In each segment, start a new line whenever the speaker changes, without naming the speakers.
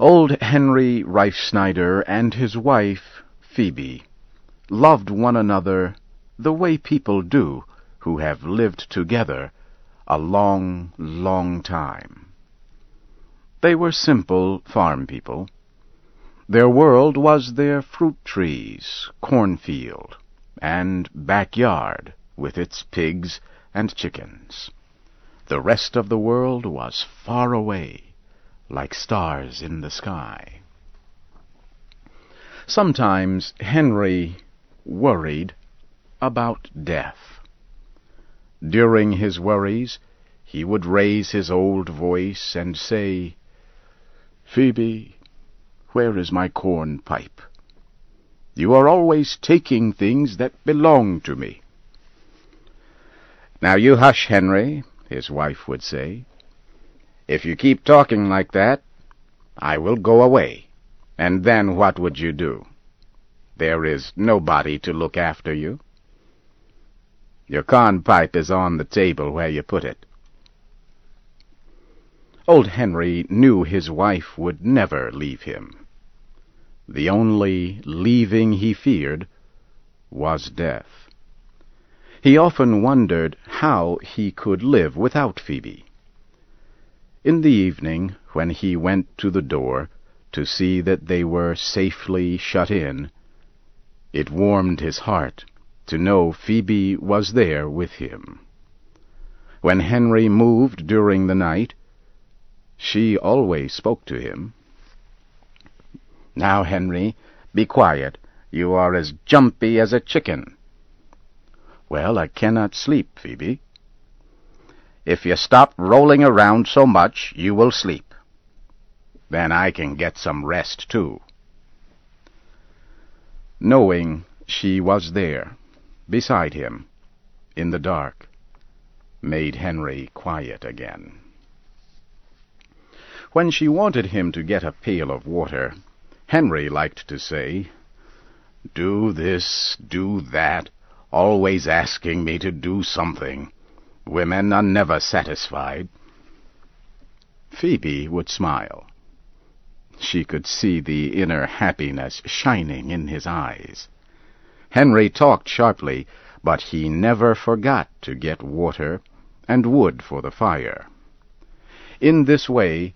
Old Henry Reifsneider and his wife, Phoebe, loved one another the way people do who have lived together a long, long time. They were simple farm people. Their world was their fruit trees, cornfield, and backyard with its pigs and chickens. The rest of the world was far away, like stars in the sky. Sometimes Henry worried about death. During his worries, he would raise his old voice and say, Phoebe, where is my corn pipe? You are always taking things that belong to me. Now you hush, Henry, his wife would say. If you keep talking like that, I will go away. And then what would you do? There is nobody to look after you. Your corn pipe is on the table where you put it. Old Henry knew his wife would never leave him. The only leaving he feared was death. He often wondered how he could live without Phoebe. In the evening, when he went to the door to see that they were safely shut in, it warmed his heart to know Phoebe was there with him. When Henry moved during the night, she always spoke to him. Now, Henry, be quiet. You are as jumpy as a chicken. Well, I cannot sleep, Phoebe. If you stop rolling around so much, you will sleep. Then I can get some rest, too. Knowing she was there, beside him, in the dark, made Henry quiet again. When she wanted him to get a pail of water, Henry liked to say, Do this, do that, always asking me to do something. Women are never satisfied. Phoebe would smile. She could see the inner happiness shining in his eyes. Henry talked sharply, but he never forgot to get water and wood for the fire. In this way,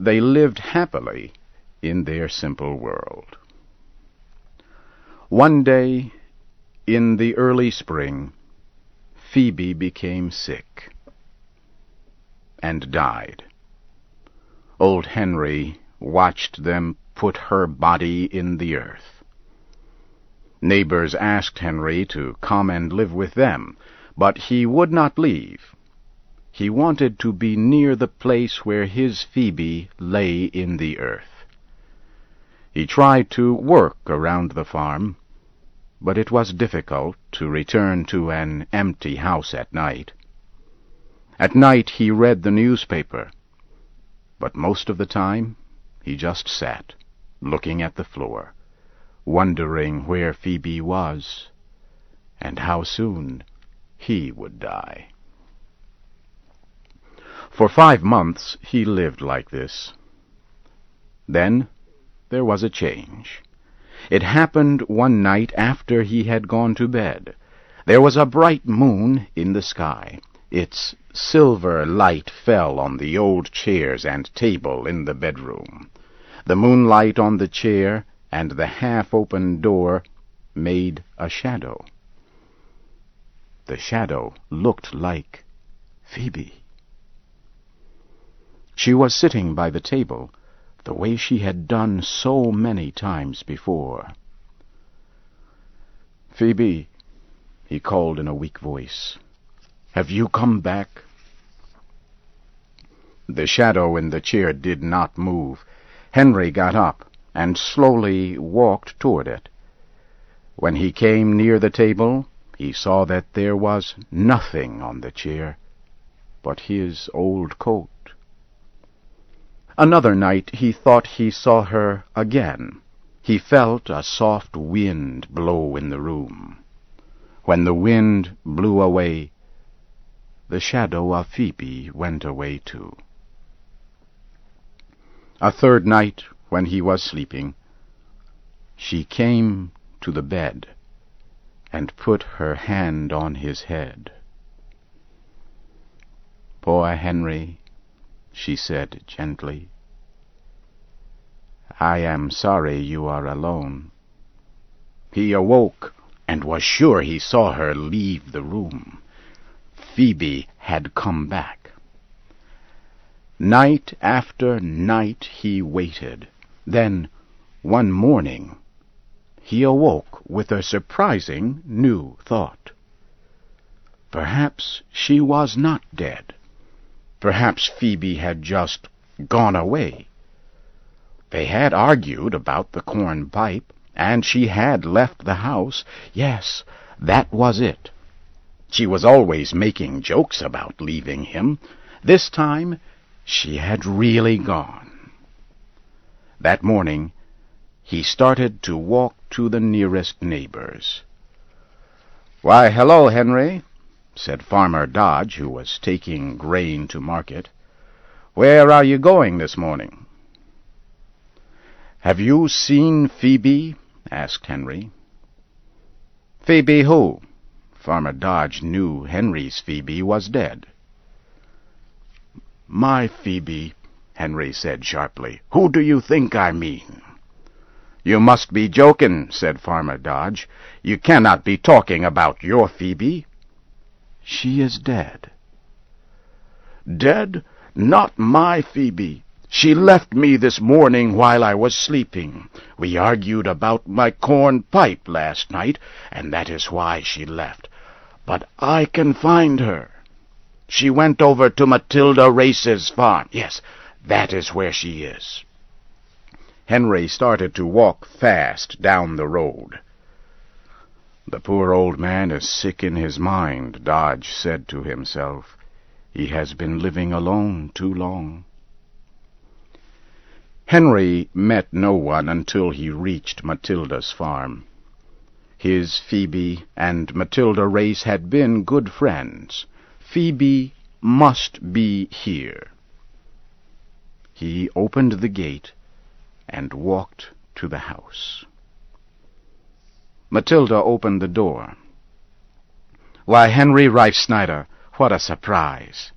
they lived happily in their simple world. One day, in the early spring, Phoebe became sick and died. Old Henry watched them put her body in the earth. Neighbors asked Henry to come and live with them, but he would not leave. He wanted to be near the place where his Phoebe lay in the earth. He tried to work around the farm, but it was difficult to return to an empty house at night. At night he read the newspaper, but most of the time he just sat, looking at the floor, wondering where Phoebe was, and how soon he would die. For five months he lived like this. Then there was a change. It happened one night after he had gone to bed. There was a bright moon in the sky. Its silver light fell on the old chairs and table in the bedroom. The moonlight on the chair and the half-open door made a shadow. The shadow looked like Phoebe. She was sitting by the table, the way she had done so many times before. Phoebe, he called in a weak voice, have you come back? The shadow in the chair did not move. Henry got up and slowly walked toward it. When he came near the table, he saw that there was nothing on the chair but his old coat. Another night he thought he saw her again. He felt a soft wind blow in the room. When the wind blew away, the shadow of Phoebe went away too. A third night, when he was sleeping, she came to the bed and put her hand on his head. Poor Henry, she said gently, I am sorry you are alone. He awoke and was sure he saw her leave the room. Phoebe had come back. Night after night he waited. Then, one morning, he awoke with a surprising new thought. Perhaps she was not dead. Perhaps Phoebe had just gone away. They had argued about the corn pipe, and she had left the house. Yes, that was it. She was always making jokes about leaving him. This time she had really gone. That morning he started to walk to the nearest neighbor's. Why, hello, Henry, said Farmer Dodge, who was taking grain to market. Where are you going this morning? Have you seen Phoebe? asked Henry. Phoebe who? Farmer Dodge knew Henry's Phoebe was dead. My Phoebe, Henry said sharply. Who do you think I mean? You must be joking, said Farmer Dodge. You cannot be talking about your Phoebe. She is dead. Dead? Not my Phoebe. She left me this morning while I was sleeping. We argued about my corn pipe last night, and that is why she left. But I can find her. She went over to Matilda Race's farm. Yes, that is where she is. Henry started to walk fast down the road. The poor old man is sick in his mind, Dodge said to himself. He has been living alone too long. Henry met no one until he reached Matilda's farm. His Phoebe and Matilda Race had been good friends. Phoebe must be here. He opened the gate and walked to the house. Matilda opened the door. Why, Henry Reifsneider, what a surprise!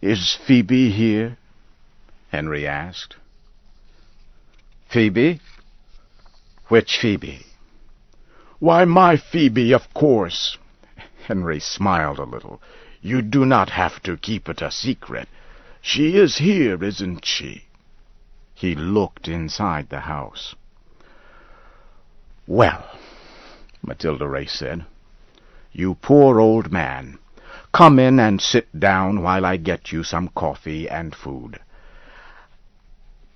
Is Phoebe here? Henry asked. Phoebe? Which Phoebe? Why, my Phoebe, of course. Henry smiled a little. You do not have to keep it a secret. She is here, isn't she? He looked inside the house. Well, Matilda Race said, you poor old man, come in and sit down while I get you some coffee and food.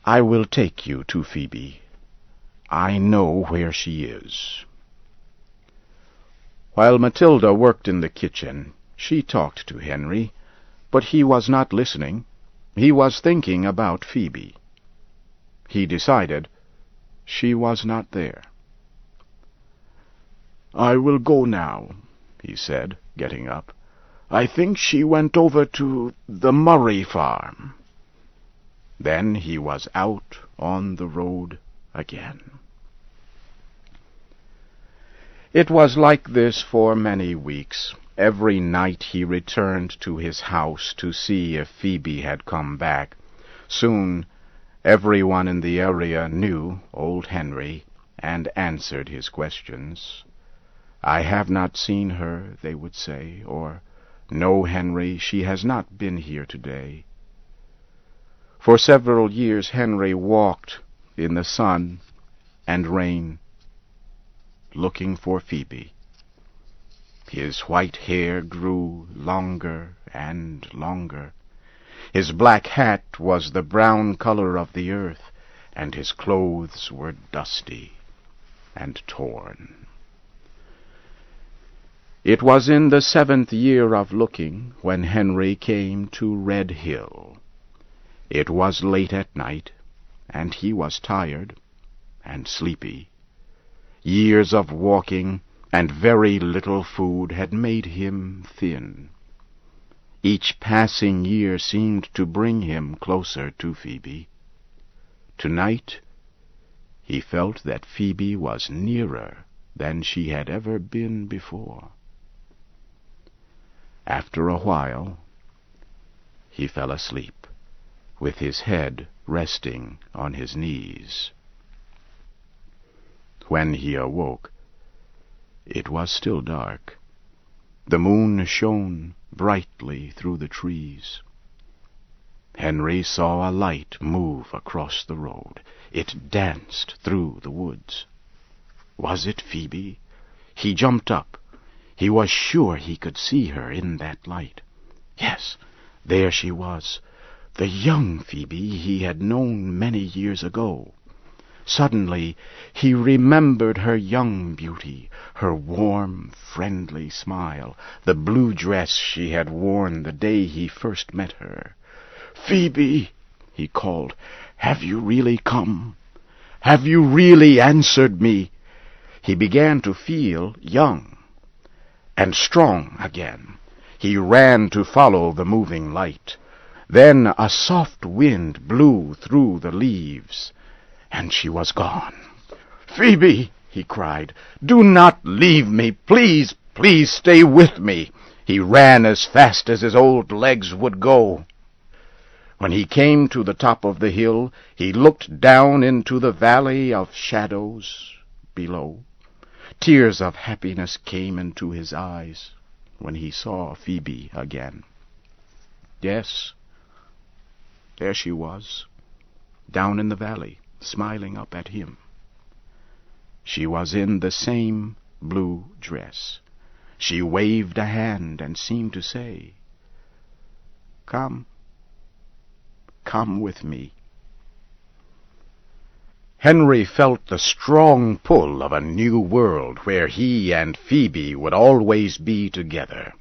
I will take you to Phoebe. I know where she is. While Matilda worked in the kitchen, she talked to Henry, but he was not listening. He was thinking about Phoebe. He decided she was not there. I will go now, he said, getting up. I think she went over to the Murray farm. Then he was out on the road again. It was like this for many weeks. Every night he returned to his house to see if Phoebe had come back. Soon everyone in the area knew old Henry and answered his questions. I have not seen her, they would say, or, No, Henry, she has not been here today. For several years Henry walked in the sun and rain looking for Phoebe. His white hair grew longer and longer. His black hat was the brown color of the earth, and his clothes were dusty and torn. It was in the seventh year of looking when Henry came to Red Hill. It was late at night, and he was tired and sleepy. Years of walking and very little food had made him thin. Each passing year seemed to bring him closer to Phoebe. Tonight he felt that Phoebe was nearer than she had ever been before. After a while, he fell asleep, with his head resting on his knees. When he awoke, it was still dark. The moon shone brightly through the trees. Henry saw a light move across the road. It danced through the woods. Was it Phoebe? He jumped up. He was sure he could see her in that light. Yes, there she was, the young Phoebe he had known many years ago. Suddenly he remembered her young beauty, her warm, friendly smile, the blue dress she had worn the day he first met her. "Phoebe," he called, "have you really come? Have you really answered me?" He began to feel young and strong again. He ran to follow the moving light. Then a soft wind blew through the leaves and she was gone. "Phoebe!" he cried, "do not leave me! Please, please stay with me!" He ran as fast as his old legs would go. When he came to the top of the hill, he looked down into the valley of shadows below. Tears of happiness came into his eyes when he saw Phoebe again. Yes, there she was, down in the valley smiling up at him. She was in the same blue dress. She waved a hand and seemed to say, Come, come with me. Henry felt the strong pull of a new world where he and Phoebe would always be together.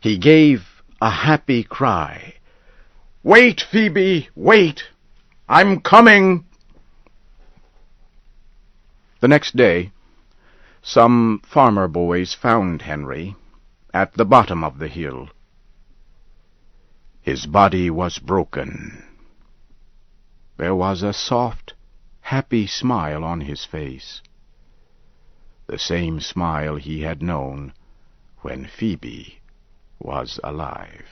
He gave a happy cry. Wait, Phoebe, wait! I'm coming! The next day, some farmer boys found Henry at the bottom of the hill. His body was broken. There was a soft, happy smile on his face, the same smile he had known when Phoebe was alive.